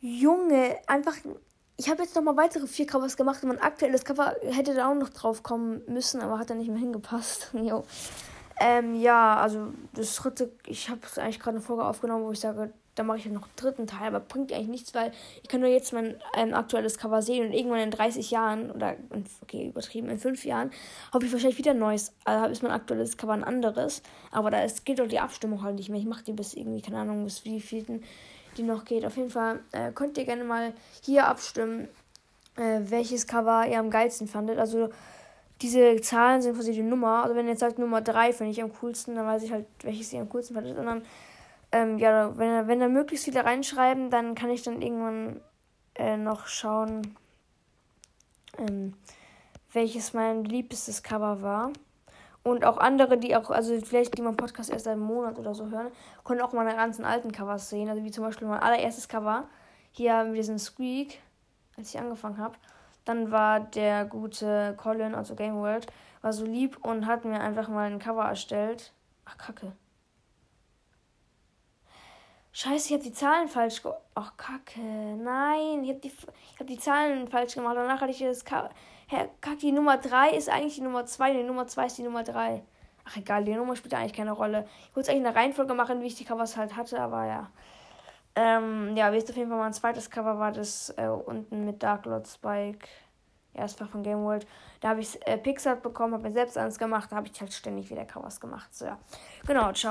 Junge, einfach. Ich habe jetzt noch mal weitere vier Covers gemacht und mein aktuelles Cover hätte da auch noch drauf kommen müssen, aber hat da nicht mehr hingepasst. jo. Ähm, ja, also das dritte, ich habe eigentlich gerade eine Folge aufgenommen, wo ich sage, da mache ich ja noch einen dritten Teil, aber bringt eigentlich nichts, weil ich kann nur jetzt mein ein aktuelles Cover sehen und irgendwann in 30 Jahren oder okay, übertrieben, in 5 Jahren habe ich wahrscheinlich wieder ein neues, also ist mein aktuelles Cover ein anderes, aber da ist, geht doch die Abstimmung halt nicht mehr. Ich mache die bis irgendwie, keine Ahnung, bis wie viel die noch geht. Auf jeden Fall äh, könnt ihr gerne mal hier abstimmen, äh, welches Cover ihr am geilsten fandet. Also diese Zahlen sind quasi die Nummer. Also wenn ihr jetzt sagt Nummer 3 finde ich am coolsten, dann weiß ich halt, welches ihr am coolsten fandet. Und dann, ähm, ja, wenn, wenn da möglichst viele reinschreiben, dann kann ich dann irgendwann äh, noch schauen, ähm, welches mein liebstes Cover war. Und auch andere, die auch, also vielleicht die meinen Podcast erst einen Monat oder so hören, können auch meine ganzen alten Covers sehen. Also wie zum Beispiel mein allererstes Cover. Hier haben wir diesen Squeak, als ich angefangen habe. Dann war der gute Colin, also Game World, war so lieb und hat mir einfach mal ein Cover erstellt. Ach, Kacke. Scheiße, ich habe die Zahlen falsch gemacht. Ach, Kacke. Nein, ich habe die, hab die Zahlen falsch gemacht. Danach hatte ich das Cover. Herr Kacke, die Nummer 3 ist eigentlich die Nummer 2. Die Nummer 2 ist die Nummer 3. Ach, egal, die Nummer spielt eigentlich keine Rolle. Ich wollte es eigentlich in der Reihenfolge machen, wie ich die Covers halt hatte, aber ja. Ähm, ja, wisst auf jeden Fall mein zweites Cover war das äh, unten mit Dark Lord Spike. Erstfach von Game World. Da habe ich äh, Pixar bekommen, habe mir selbst eins gemacht, da habe ich halt ständig wieder Covers gemacht. So, ja. Genau, ciao.